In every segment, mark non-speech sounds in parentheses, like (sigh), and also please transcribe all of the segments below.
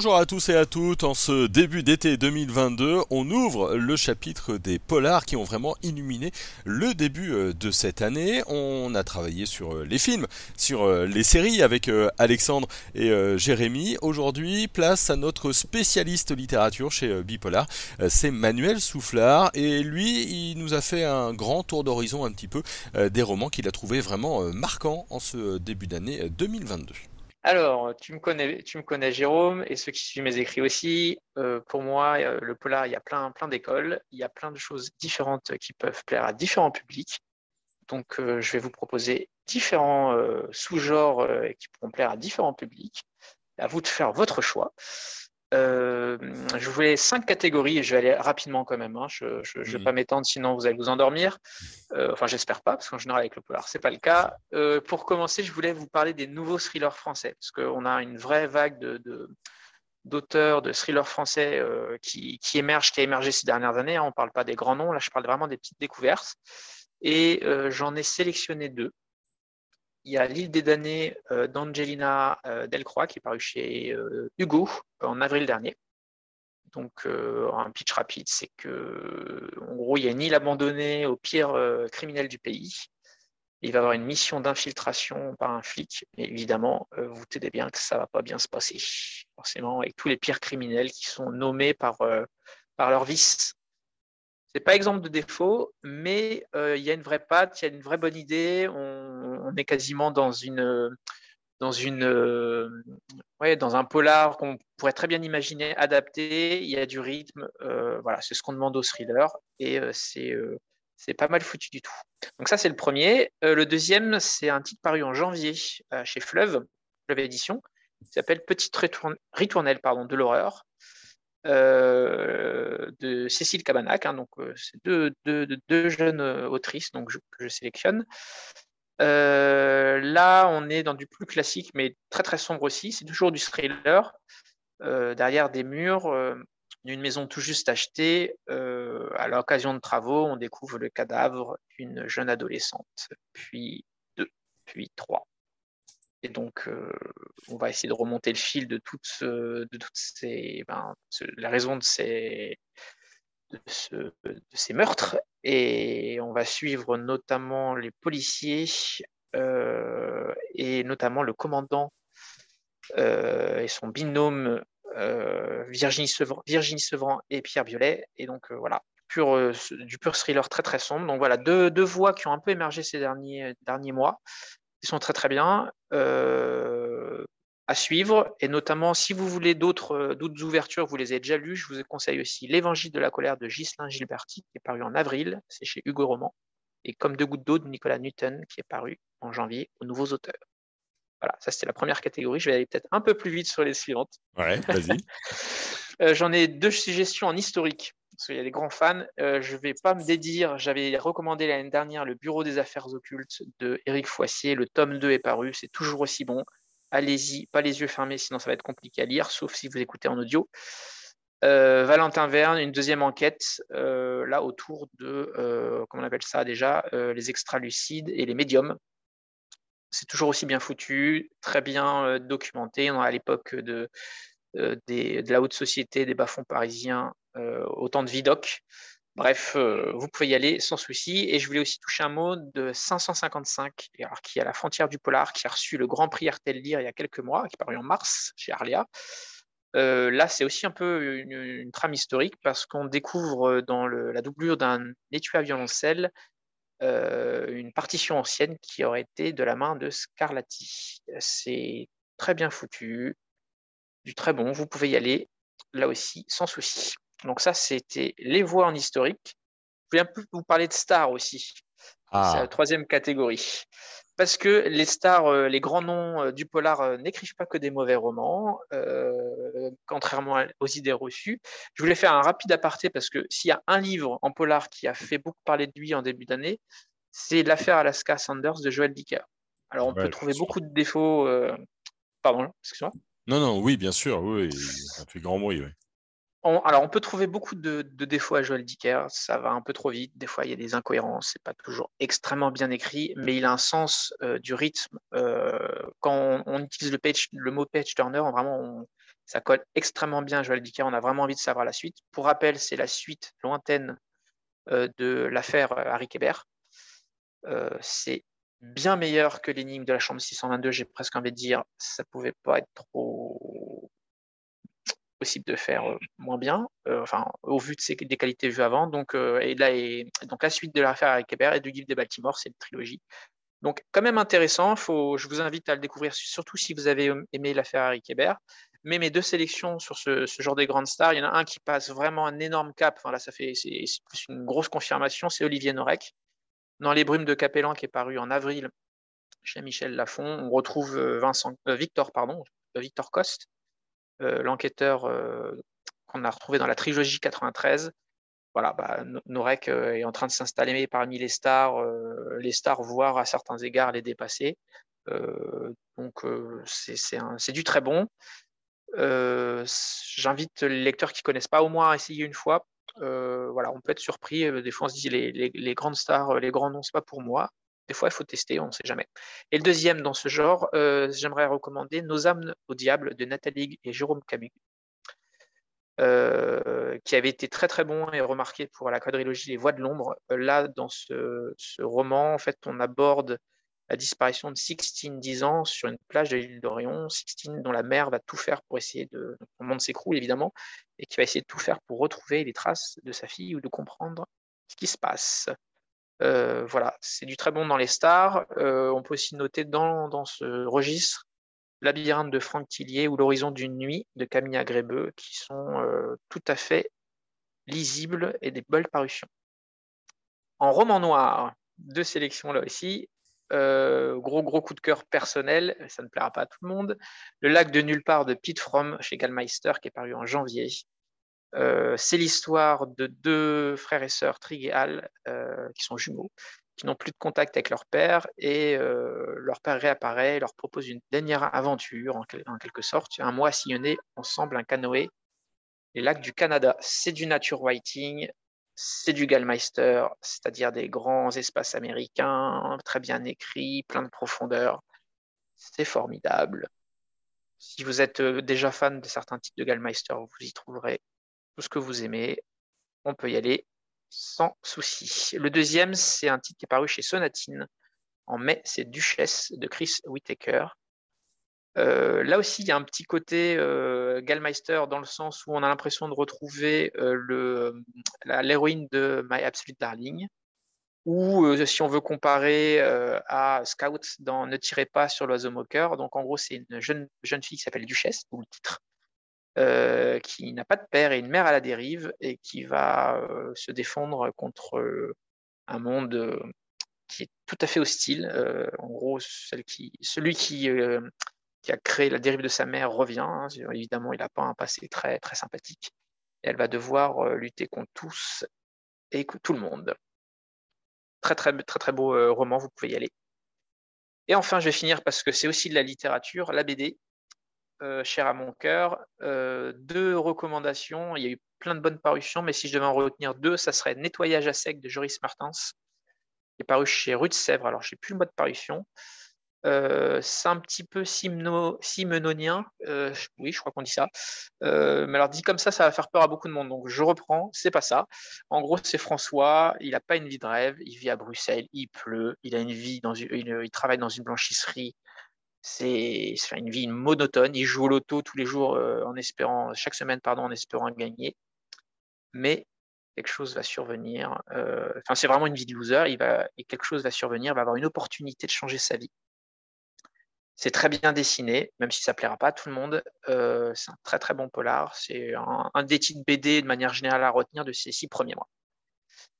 Bonjour à tous et à toutes, en ce début d'été 2022, on ouvre le chapitre des polars qui ont vraiment illuminé le début euh, de cette année. On a travaillé sur euh, les films, sur euh, les séries avec Alexandre et Jérémy. Aujourd'hui, place à notre spécialiste littérature chez Bipolar, c'est Manuel Soufflard et lui, il nous a fait un grand tour d'horizon un petit peu des romans qu'il a trouvé vraiment marquants en ce début d'année 2022. Alors, tu me connais, tu me connais Jérôme, et ceux qui suivent mes écrits aussi. Euh, pour moi, euh, le polar, il y a plein, plein d'écoles, il y a plein de choses différentes qui peuvent plaire à différents publics. Donc, euh, je vais vous proposer différents sous-genres qui pourront plaire à différents publics. À vous de faire votre choix. Euh, je voulais cinq catégories je vais aller rapidement quand même. Hein. Je ne vais pas m'étendre, sinon vous allez vous endormir. Euh, enfin, j'espère pas, parce qu'en général, avec le polar, c'est pas le cas. Euh, pour commencer, je voulais vous parler des nouveaux thrillers français, parce qu'on a une vraie vague de, d'auteurs de thrillers français qui, qui émergent, qui a émergé ces dernières années. Hein. On ne parle pas des grands noms, là, je parle vraiment des petites découvertes. Et j'en ai sélectionné deux il y a L'île des damnés euh, d'Angelina euh, Delcroix qui est paru chez euh, Hugo en avril dernier. Donc, un pitch rapide, c'est que, gros, il y a une île abandonnée au pire criminel du pays. Il va y avoir une mission d'infiltration par un flic. Et évidemment, vous tenez bien que ça ne va pas bien se passer. Forcément, avec tous les pires criminels qui sont nommés par, par leur vice c'est pas exemple de défaut, mais euh, il y a une vraie patte, il y a une vraie bonne idée. Est quasiment dans une dans une euh, ouais, dans un polar qu'on pourrait très bien imaginer adapté. Il y a du rythme, euh, voilà, c'est ce qu'on demande au thriller et c'est c'est pas mal foutu du tout. Donc ça c'est le premier. le deuxième c'est un titre paru en janvier chez Fleuve, Fleuve Édition, qui s'appelle Petite ritournelle pardon de l'horreur. Euh, de Cécile Cabanac. Hein, donc, euh, c'est deux, deux, jeunes euh, autrices donc que je sélectionne. Là, on est dans du plus classique, mais très très sombre aussi. C'est toujours du thriller. derrière des murs d'une maison tout juste achetée, à l'occasion de travaux, on découvre le cadavre d'une jeune adolescente, puis deux, puis trois. Et donc, euh, on va essayer de remonter le fil de toutes, de ces, ben, la raison de ces, de, ces meurtres. Et on va suivre notamment les policiers euh, et notamment le commandant euh, et son binôme Virginie, Sevran, Virginie Sevran et Pierre Violet. Et donc, voilà, pur, du pur thriller très très sombre. Donc voilà, deux, deux voix qui ont un peu émergé ces derniers, derniers mois. Ils sont très très bien euh, à suivre. Et notamment, si vous voulez d'autres ouvertures, vous les avez déjà lues, je vous conseille aussi L'Évangile de la colère de Ghislain Gilberti, qui est paru en avril, c'est chez Hugo Roman, et Comme deux gouttes d'eau de Nicolas Newton, qui est paru en janvier aux nouveaux auteurs. Voilà, ça c'était la première catégorie. Je vais aller peut-être un peu plus vite sur les suivantes. Ouais, vas-y. (laughs) Euh, j'en ai deux suggestions en historique parce qu'il y a des grands fans. Euh, je ne vais pas me dédire, j'avais recommandé l'année dernière le Bureau des affaires occultes de Éric Foissier. Le tome 2 est paru, c'est toujours aussi bon. Allez-y, pas les yeux fermés, sinon ça va être compliqué à lire, sauf si vous écoutez en audio. Euh, Valentin Verne, une deuxième enquête, euh, là autour de, comment on appelle ça déjà, les extralucides et les médiums. C'est toujours aussi bien foutu, très bien documenté. On a à l'époque de, de la haute société, des bas-fonds parisiens, euh, autant de Vidoc. Bref, euh, vous pouvez y aller sans souci. Et je voulais aussi toucher un mot de 555, alors, qui est à la frontière du polar, qui a reçu le Grand Prix RTL Lire il y a quelques mois, qui est paru en mars chez Arlia. Euh, là, c'est aussi un peu une, trame historique parce qu'on découvre dans la doublure d'un étui à violoncelle une partition ancienne qui aurait été de la main de Scarlatti. C'est très bien foutu, du très bon. Vous pouvez y aller là aussi sans souci. Donc ça, c'était les voix en historique. Je voulais un peu vous parler de stars aussi. C'est la ah. troisième catégorie. Parce que les stars, euh, les grands noms euh, du polar euh, n'écrivent pas que des mauvais romans, contrairement aux idées reçues. Je voulais faire un rapide aparté parce que s'il y a un livre en polar qui a fait beaucoup parler de lui en début d'année, c'est l'affaire Alaska Sanders de Joel Dicker. Alors on peut trouver beaucoup de défauts. Pardon, excuse-moi. Non, non, oui, bien sûr, oui, ça fait grand bruit. Oui alors, on peut trouver beaucoup de, défauts à Joel Dicker. Ça va un peu trop vite. Des fois, il y a des incohérences. C'est pas toujours extrêmement bien écrit, mais il a un sens euh, du rythme. Euh, quand on, utilise le, mot page turner, vraiment, Ça colle extrêmement bien à Joël Dicker. On a vraiment envie de savoir la suite. Pour rappel, c'est la suite lointaine de l'affaire Harry Kéber. c'est bien meilleur que l'énigme de la chambre 622, j'ai presque envie de dire. Ça pouvait pas être trop possible de faire moins bien, enfin, au vu de ses, des qualités vues avant. Donc, et là, et, donc la suite de l'affaire Harry Kéber et du guide des Baltimore, c'est une trilogie. Donc, quand même intéressant. Faut, je vous invite à le découvrir, surtout si vous avez aimé l'affaire Harry Kéber. Mais mes deux sélections sur ce, genre de grandes stars, il y en a un qui passe vraiment un énorme cap. Enfin, là, ça fait c'est plus une grosse confirmation. C'est Olivier Norek. Dans Les Brumes de Capellan, qui est paru en avril chez Michel Lafon, on retrouve euh, Vincent, euh, Victor, pardon, euh, Victor Coste, l'enquêteur qu'on a retrouvé dans la trilogie 93 voilà, bah, Norek est en train de s'installer parmi les stars, les stars, voire à certains égards les dépasser. donc c'est du très bon. J'invite les lecteurs qui ne connaissent pas au moins à essayer une fois. voilà, on peut être surpris. Des fois, on se dit les, les, grandes stars, les grands noms, c'est pas pour moi. Fois, il faut tester, on ne sait jamais. Et le deuxième dans ce genre, j'aimerais recommander Nos âmes au diable de Nathalie et Jérôme Camus. Euh, qui avait été très très bon et remarqué pour la quadrilogie Les Voix de l'ombre. Euh, là, dans ce, roman, en fait, on aborde la disparition de Sixtine, 10 ans, sur une plage de l'île d'Orion. Sixtine, dont la mère va tout faire pour essayer de. Le monde s'écroule, évidemment, et qui va essayer de tout faire pour retrouver les traces de sa fille ou de comprendre ce qui se passe. Euh, voilà, c'est du très bon dans les stars. on peut aussi noter dans, ce registre Labyrinthe de Franck Tillier ou L'horizon d'une nuit de Camille Agrébeux, qui sont euh, tout à fait lisibles et des belles parutions. En roman noir, deux sélections là aussi. Euh, gros gros coup de cœur personnel, ça ne plaira pas à tout le monde. Le lac de nulle part de Pete Fromm chez Gallmeister qui est paru en janvier. Euh, c'est l'histoire de deux frères et sœurs, Trig et Hal, qui sont jumeaux, qui n'ont plus de contact avec leur père et euh, leur père réapparaît, leur propose une dernière aventure en, quelque sorte, un mois sillonné ensemble un canoë les lacs du Canada. C'est du nature writing, c'est du Gallmeister, c'est-à-dire des grands espaces américains, très bien écrits, plein de profondeur. C'est formidable. Si vous êtes euh, déjà fan de certains types de Gallmeister, vous y trouverez ce que vous aimez. On peut y aller sans souci. Le deuxième, c'est un titre qui est paru chez Sonatine en mai, c'est Duchesse de Chris Whittaker. Euh, là aussi, il y a un petit côté euh, Gallmeister dans le sens où on a l'impression de retrouver euh, l'héroïne de My Absolute Darling. Ou si on veut comparer à Scout dans Ne tirez pas sur l'oiseau moqueur. Donc en gros, c'est une jeune, jeune fille qui s'appelle Duchesse, ou le titre, euh, qui n'a pas de père et une mère à la dérive et qui va euh, se défendre contre euh, un monde qui est tout à fait hostile. en gros, celui qui, a créé la dérive de sa mère revient. Hein. évidemment, il n'a pas un passé très, sympathique. Elle va devoir lutter contre tous et tout le monde. Très, très, très, très beau roman, vous pouvez y aller. Et enfin, je vais finir parce que c'est aussi de la littérature, la BD, euh, cher à mon cœur. Euh, deux recommandations. Il y a eu plein de bonnes parutions, mais si je devais en retenir deux, ça serait Nettoyage à sec de Joris Martins, qui est paru chez Rue de Sèvres. Alors, je n'ai plus le mot de parution. Euh, c'est un petit peu simenonien, oui, je crois qu'on dit ça. mais alors dit comme ça, ça va faire peur à beaucoup de monde. Donc je reprends, c'est pas ça. En gros, c'est François. Il n'a pas une vie de rêve. Il vit à Bruxelles. Il pleut. Il a une vie dans une, il travaille dans une blanchisserie c'est une vie monotone. Il joue au loto tous les jours euh, en espérant, chaque semaine, pardon, en espérant gagner. Mais quelque chose va survenir. Euh, enfin, c'est vraiment une vie de loser. Il va, et quelque chose va survenir, va avoir une opportunité de changer sa vie. C'est très bien dessiné, même si ça ne plaira pas à tout le monde. Euh, c'est un très très bon polar. C'est un, des titres BD de manière générale à retenir de ces six premiers mois.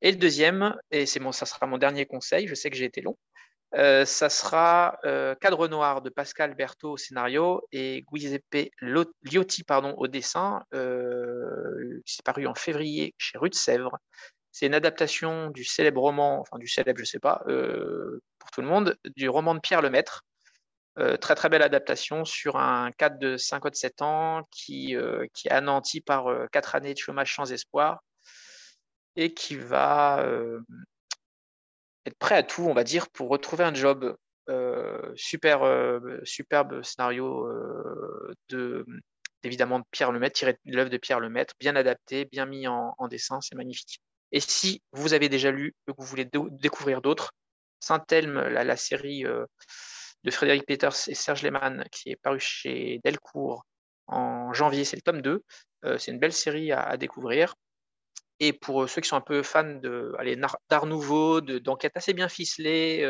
Et le deuxième, et c'est ça sera mon dernier conseil, je sais que j'ai été long, euh, ça sera euh, Cadre Noir de Pascal Berthaud au scénario et Giuseppe Liotti pardon, au dessin. Euh, c'est paru en février chez Rue de Sèvres. C'est une adaptation du célèbre roman, enfin du célèbre, je ne sais pas, pour tout le monde, du roman de Pierre Lemaître. très très belle adaptation sur un cadre de 57 ans qui, qui est anéanti par quatre années de chômage sans espoir et qui va prêt à tout, on va dire, pour retrouver un job. Euh, super, euh, superbe scénario euh, de évidemment de Pierre Lemaitre, tiré de l'œuvre de Pierre Lemaitre, bien adapté, bien mis en, dessin, c'est magnifique. Et si vous avez déjà lu que vous voulez découvrir d'autres, Saint-Elme, la, série de Frédéric Peters et Serge Lehmann, qui est paru chez Delcourt en janvier, c'est le tome 2. c'est une belle série à, découvrir. Et pour ceux qui sont un peu fans de d'art nouveau, d'enquête assez bien ficelée,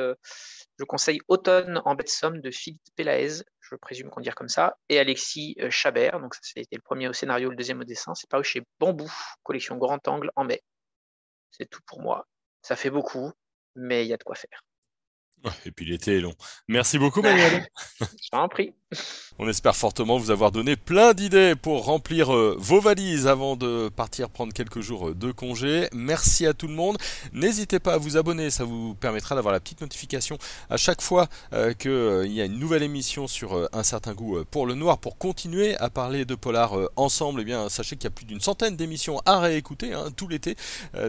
je conseille Automne en bête somme de Philippe Pelaez, je présume qu'on dit comme ça, et Alexis Chabert. Donc, ça, c'était le premier au scénario, le deuxième au dessin. C'est paru chez Bambou, collection Grand Angle en mai. C'est tout pour moi. Ça fait beaucoup, mais il y a de quoi faire. Et puis l'été est long. Merci beaucoup Manuel. (laughs) Je t'en prie. On espère fortement vous avoir donné plein d'idées pour remplir euh, vos valises avant de partir prendre quelques jours euh, de congé. Merci à tout le monde. N'hésitez pas à vous abonner, ça vous permettra d'avoir la petite notification à chaque fois euh, qu'il y a une nouvelle émission sur un certain goût pour le noir. Pour continuer à parler de polar ensemble, eh bien sachez qu'il y a plus d'une centaine d'émissions à réécouter hein, tout l'été,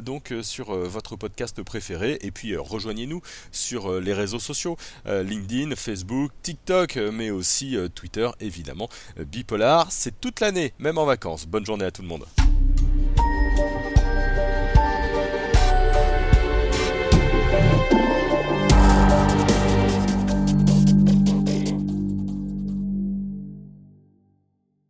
donc sur votre podcast préféré. Et puis rejoignez-nous sur les réseaux sociaux, LinkedIn, Facebook, TikTok, mais aussi Twitter évidemment. Bipolar, c'est toute l'année, même en vacances. Bonne journée à tout le monde.